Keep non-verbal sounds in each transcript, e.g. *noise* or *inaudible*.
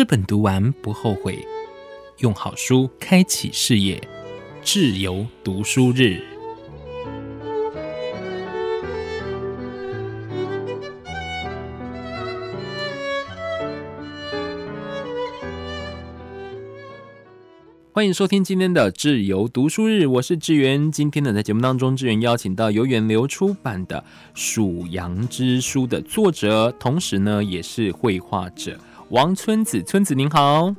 这本读完不后悔，用好书开启事业，智由读书日。欢迎收听今天的智由读书日，我是志源。今天呢，在节目当中，志源邀请到由远流出版的《属羊之书》的作者，同时呢，也是绘画者。王村子，村子您好，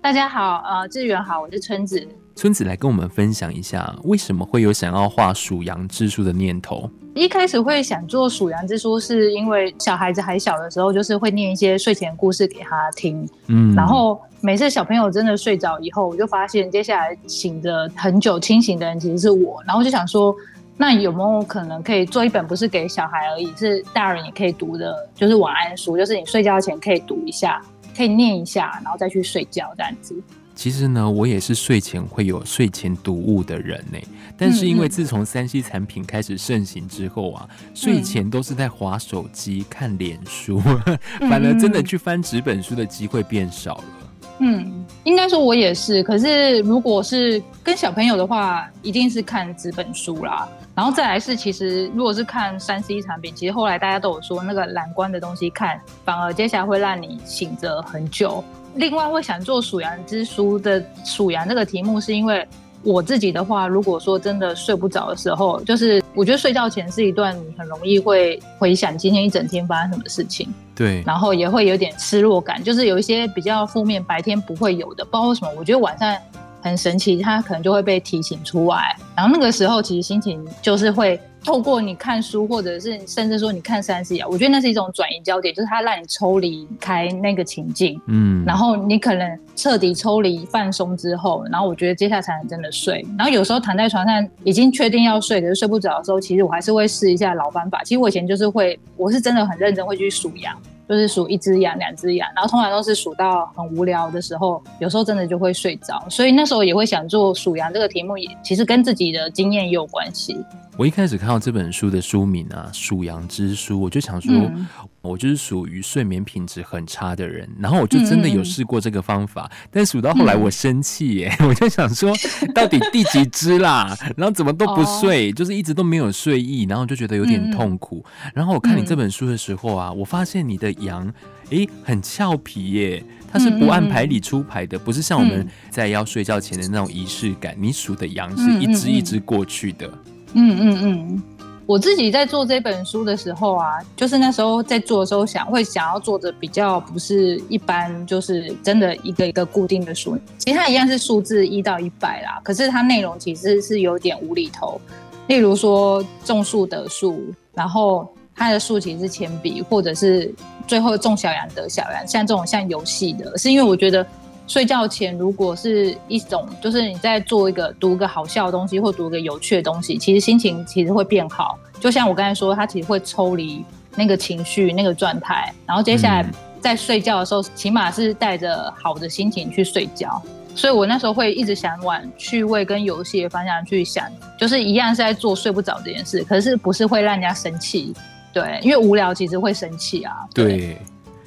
大家好，呃，志远好，我是村子。村子来跟我们分享一下，为什么会有想要画属羊之书的念头？一开始会想做属羊之书，是因为小孩子还小的时候，就是会念一些睡前故事给他听，嗯，然后每次小朋友真的睡着以后，我就发现接下来醒着很久清醒的人其实是我，然后就想说，那有没有可能可以做一本不是给小孩而已，是大人也可以读的，就是晚安书，就是你睡觉前可以读一下。可以念一下，然后再去睡觉这样子。其实呢，我也是睡前会有睡前读物的人呢。但是因为自从三 C 产品开始盛行之后啊，嗯、睡前都是在划手机、看脸书，嗯、*laughs* 反而真的去翻纸本书的机会变少了。嗯，应该说我也是。可是如果是跟小朋友的话，一定是看纸本书啦。然后再来是，其实如果是看三 C 产品，其实后来大家都有说，那个蓝光的东西看，反而接下来会让你醒着很久。另外会想做鼠羊之书的鼠羊这个题目，是因为我自己的话，如果说真的睡不着的时候，就是我觉得睡觉前是一段你很容易会回想今天一整天发生什么事情，对，然后也会有点失落感，就是有一些比较负面，白天不会有的，不知道为什么，我觉得晚上。很神奇，它可能就会被提醒出来，然后那个时候其实心情就是会透过你看书，或者是甚至说你看三 C 啊，我觉得那是一种转移焦点，就是它让你抽离开那个情境，嗯，然后你可能彻底抽离放松之后，然后我觉得接下来才能真的睡。然后有时候躺在床上已经确定要睡，可是睡不着的时候，其实我还是会试一下老方法。其实我以前就是会，我是真的很认真会去数羊。就是数一只羊、两只羊，然后通常都是数到很无聊的时候，有时候真的就会睡着，所以那时候也会想做数羊这个题目，也其实跟自己的经验也有关系。我一开始看到这本书的书名啊，《属羊之书》，我就想说，嗯、我就是属于睡眠品质很差的人，然后我就真的有试过这个方法，嗯、但数到后来我生气耶，嗯、*laughs* 我就想说，到底第几只啦？然后怎么都不睡，哦、就是一直都没有睡意，然后就觉得有点痛苦。嗯、然后我看你这本书的时候啊，我发现你的羊，诶，很俏皮耶，它是不按牌理出牌的，不是像我们在要睡觉前的那种仪式感。你数的羊是一只一只过去的。嗯嗯嗯，我自己在做这本书的时候啊，就是那时候在做的时候想会想要做的比较不是一般，就是真的一个一个固定的数，其实它一样是数字一到一百啦，可是它内容其实是有点无厘头，例如说种树得树，然后它的树其实是铅笔，或者是最后种小羊得小羊，像这种像游戏的，是因为我觉得。睡觉前，如果是一种，就是你在做一个读个好笑的东西，或读个有趣的东西，其实心情其实会变好。就像我刚才说，它其实会抽离那个情绪、那个状态，然后接下来在睡觉的时候，起码是带着好的心情去睡觉。所以我那时候会一直想往趣味跟游戏的方向去想，就是一样是在做睡不着这件事，可是不是会让人家生气，对，因为无聊其实会生气啊，对。对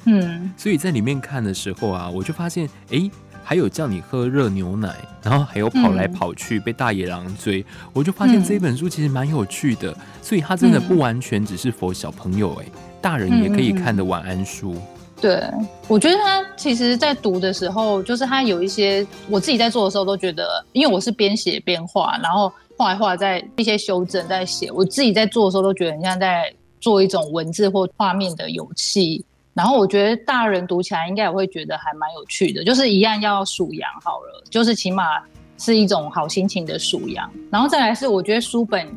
嗯，所以在里面看的时候啊，我就发现，哎、欸，还有叫你喝热牛奶，然后还有跑来跑去被大野狼追，嗯、我就发现这本书其实蛮有趣的。所以它真的不完全只是 for 小朋友、欸，哎，大人也可以看的晚安书。对，我觉得他其实，在读的时候，就是他有一些我自己在做的时候都觉得，因为我是边写边画，然后画一画，在一些修正，在写，我自己在做的时候都觉得很像在做一种文字或画面的游戏。然后我觉得大人读起来应该也会觉得还蛮有趣的，就是一样要数羊好了，就是起码是一种好心情的数羊。然后再来是我觉得书本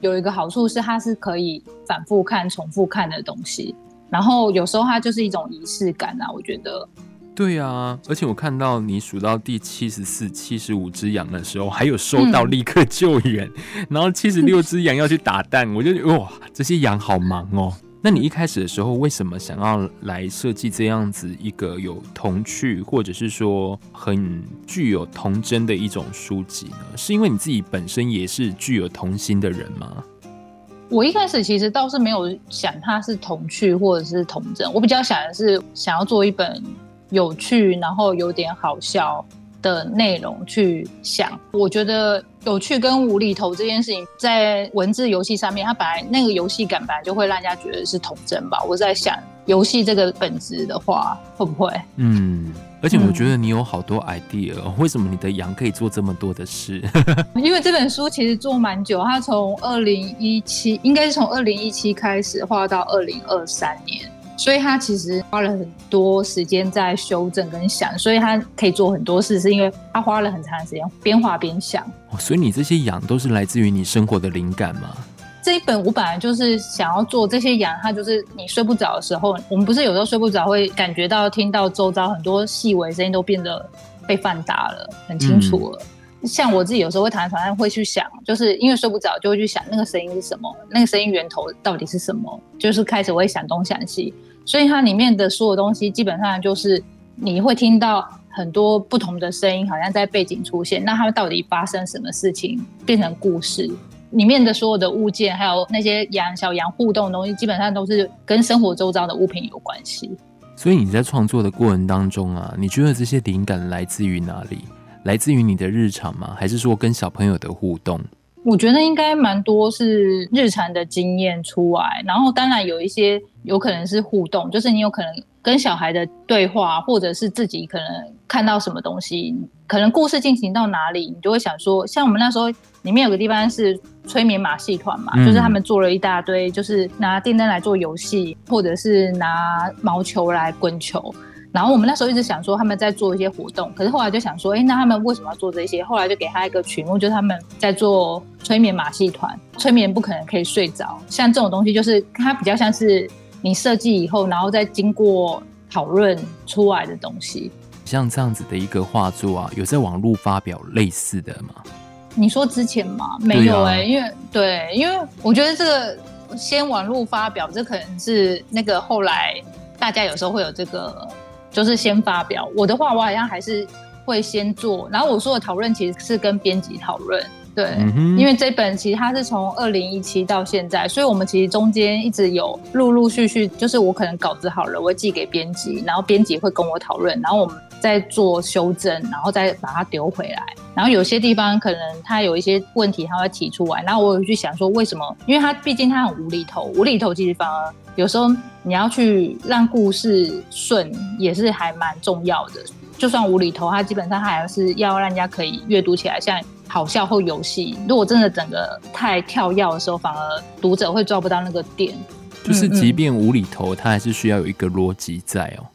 有一个好处是它是可以反复看、重复看的东西。然后有时候它就是一种仪式感啊，我觉得。对啊，而且我看到你数到第七十四、七十五只羊的时候，还有收到立刻救援，嗯、然后七十六只羊要去打蛋，我就觉得哇，这些羊好忙哦。那你一开始的时候，为什么想要来设计这样子一个有童趣，或者是说很具有童真的一种书籍呢？是因为你自己本身也是具有童心的人吗？我一开始其实倒是没有想它是童趣或者是童真，我比较想的是想要做一本有趣，然后有点好笑的内容去想。我觉得有趣跟无厘头这件事情，在文字游戏上面，它本来那个游戏感本来就会让人家觉得是童真吧。我在想，游戏这个本质的话，会不会？嗯。而且我觉得你有好多 idea，嗯，为什么你的羊可以做这么多的事？*laughs* 因为这本书其实做蛮久，它从二零一七，应该是从二零一七开始画到二零二三年，所以他其实花了很多时间在修正跟想，所以他可以做很多事，是因为他花了很长的时间边画边想。哦，所以你这些养都是来自于你生活的灵感吗？这一本我本来就是想要做这些羊，它就是你睡不着的时候，我们不是有时候睡不着会感觉到听到周遭很多细微声音都变得被放大了，很清楚了。嗯、像我自己有时候会躺在床上会去想，就是因为睡不着就会去想那个声音是什么，那个声音源头到底是什么，就是开始我会想东想西。所以它里面的所有东西基本上就是你会听到很多不同的声音，好像在背景出现。那它们到底发生什么事情，变成故事？里面的所有的物件，还有那些羊小羊互动的东西，基本上都是跟生活周遭的物品有关系。所以你在创作的过程当中啊，你觉得这些灵感来自于哪里？来自于你的日常吗？还是说跟小朋友的互动？我觉得应该蛮多是日常的经验出来，然后当然有一些有可能是互动，就是你有可能跟小孩的对话，或者是自己可能看到什么东西，可能故事进行到哪里，你就会想说，像我们那时候里面有个地方是催眠马戏团嘛，嗯，就是他们做了一大堆，就是拿电灯来做游戏，或者是拿毛球来滚球。然后我们那时候一直想说他们在做一些活动，可是后来就想说，哎，那他们为什么要做这些？后来就给他一个曲目，就是他们在做催眠马戏团。催眠不可能可以睡着，像这种东西就是它比较像是你设计以后，然后再经过讨论出来的东西。像这样子的一个画作啊，有在网络发表类似的吗？你说之前吗？没有哎、欸啊，因为对，因为我觉得这个先网络发表，这可能是那个后来大家有时候会有这个。就是先发表。我的话，我好像还是会先做。然后我说的讨论其实是跟编辑讨论，对、嗯，因为这本其实它是从二零一七到现在，所以我们其实中间一直有陆陆续续，就是我可能稿子好了，我会寄给编辑，然后编辑会跟我讨论，然后我们再做修正，然后再把它丢回来。然后有些地方可能他有一些问题，他会提出来，然后我有去想说为什么？因为他毕竟他很无厘头，无厘头其实反而有时候。你要去让故事顺，也是还蛮重要的。就算无厘头，他基本上还是要让人家可以阅读起来像好笑或游戏。如果真的整个太跳跃的时候，反而读者会抓不到那个点。就是即便无厘头，他还是需要有一个逻辑在哦。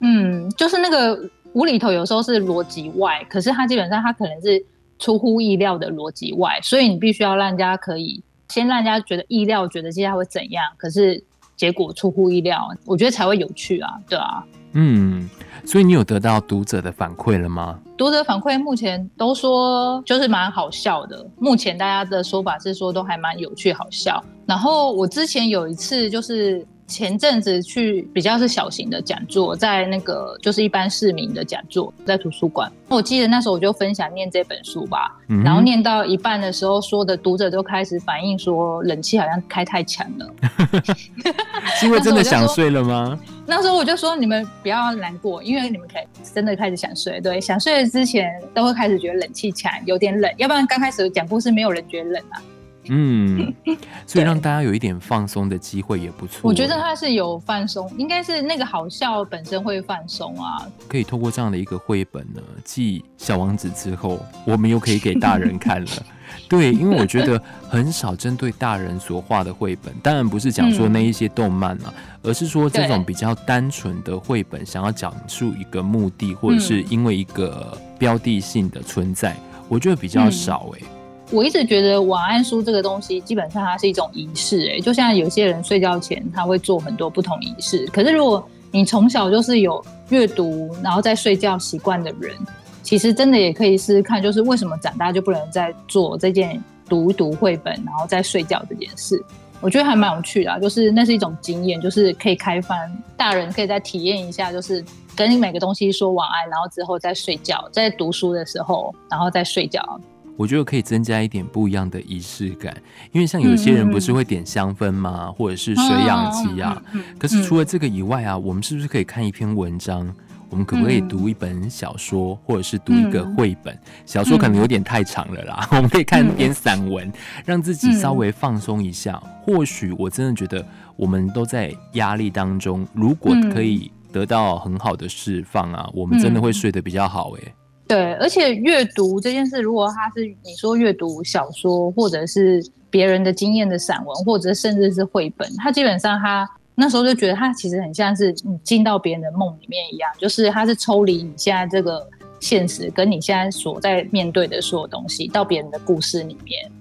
嗯，就是那个无厘头有时候是逻辑外，可是它基本上它可能是出乎意料的逻辑外，所以你必须要让人家可以先让人家觉得意料，觉得接下来会怎样，可是。结果出乎意料，我觉得才会有趣啊，对啊，嗯，所以你有得到读者的反馈了吗？读者反馈目前都说就是蛮好笑的，目前大家的说法是说都还蛮有趣好笑。然后我之前有一次就是。前阵子去比较是小型的讲座，在那个就是一般市民的讲座，在图书馆。我记得那时候我就分享念这本书吧，嗯、然后念到一半的时候，说的读者就开始反映说冷气好像开太强了。*laughs* *laughs* 是因为真的想睡了吗？那时候我就说你们不要难过，因为你们可以真的开始想睡。对，想睡之前都会开始觉得冷气强，有点冷，要不然刚开始讲故事没有人觉得冷啊。嗯，所以让大家有一点放松的机会也不错。我觉得它是有放松，应该是那个好笑本身会放松啊。可以透过这样的一个绘本呢，继小王子之后，我们又可以给大人看了。*laughs* 对，因为我觉得很少针对大人所画的绘本，当然不是讲说那一些动漫啊，嗯、而是说这种比较单纯的绘本，想要讲述一个目的，或者是因为一个标的性的存在，我觉得比较少哎、欸。我一直觉得晚安书这个东西，基本上它是一种仪式，哎，就像有些人睡觉前他会做很多不同仪式。可是如果你从小就是有阅读，然后再睡觉习惯的人，其实真的也可以试试看，就是为什么长大就不能再做这件读一读绘本，然后再睡觉这件事？我觉得还蛮有趣的，就是那是一种经验，就是可以开翻，大人可以再体验一下，就是跟每个东西说晚安，然后之后再睡觉，在读书的时候，然后再睡觉。我觉得可以增加一点不一样的仪式感，因为像有些人不是会点香氛吗？嗯、或者是水养机啊、嗯嗯嗯。可是除了这个以外啊，我们是不是可以看一篇文章，我们可不可以读一本小说，或者是读一个绘本？小说可能有点太长了啦，我们可以看点散文，让自己稍微放松一下。或许我真的觉得，我们都在压力当中，如果可以得到很好的释放啊，我们真的会睡得比较好诶。对，而且阅读这件事，如果他是你说阅读小说，或者是别人的经验的散文，或者甚至是绘本，他基本上他。那时候就觉得他其实很像是你进到别人的梦里面一样，就是他是抽离你现在这个现实，跟你现在所在面对的所有东西，到别人的故事里面，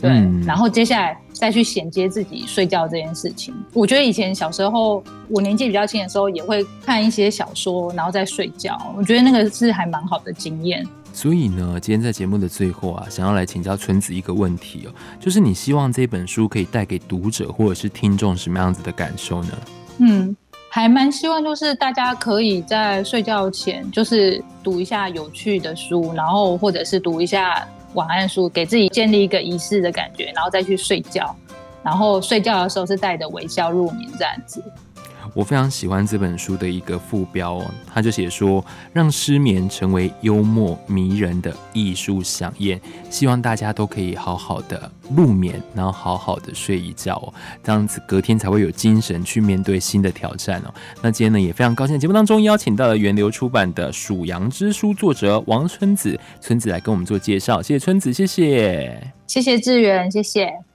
对，嗯、然后接下来再去衔接自己睡觉这件事情。我觉得以前小时候我年纪比较轻的时候，也会看一些小说，然后再睡觉。我觉得那个是还蛮好的经验。所以呢，今天在节目的最后啊，想要来请教春子一个问题哦，就是你希望这本书可以带给读者或者是听众什么样子的感受呢？嗯，还蛮希望就是大家可以在睡觉前就是读一下有趣的书，然后或者是读一下晚安书，给自己建立一个仪式的感觉，然后再去睡觉，然后睡觉的时候是带着微笑入眠这样子。我非常喜欢这本书的一个副标哦，他就写说，让失眠成为幽默迷人的艺术想宴，希望大家都可以好好的入眠，然后好好的睡一觉哦，这样子隔天才会有精神去面对新的挑战哦。那今天呢，也非常高兴节目当中邀请到了源流出版的《属羊之书》作者王春子，春子来跟我们做介绍，谢谢春子，谢谢，谢谢志远，谢谢。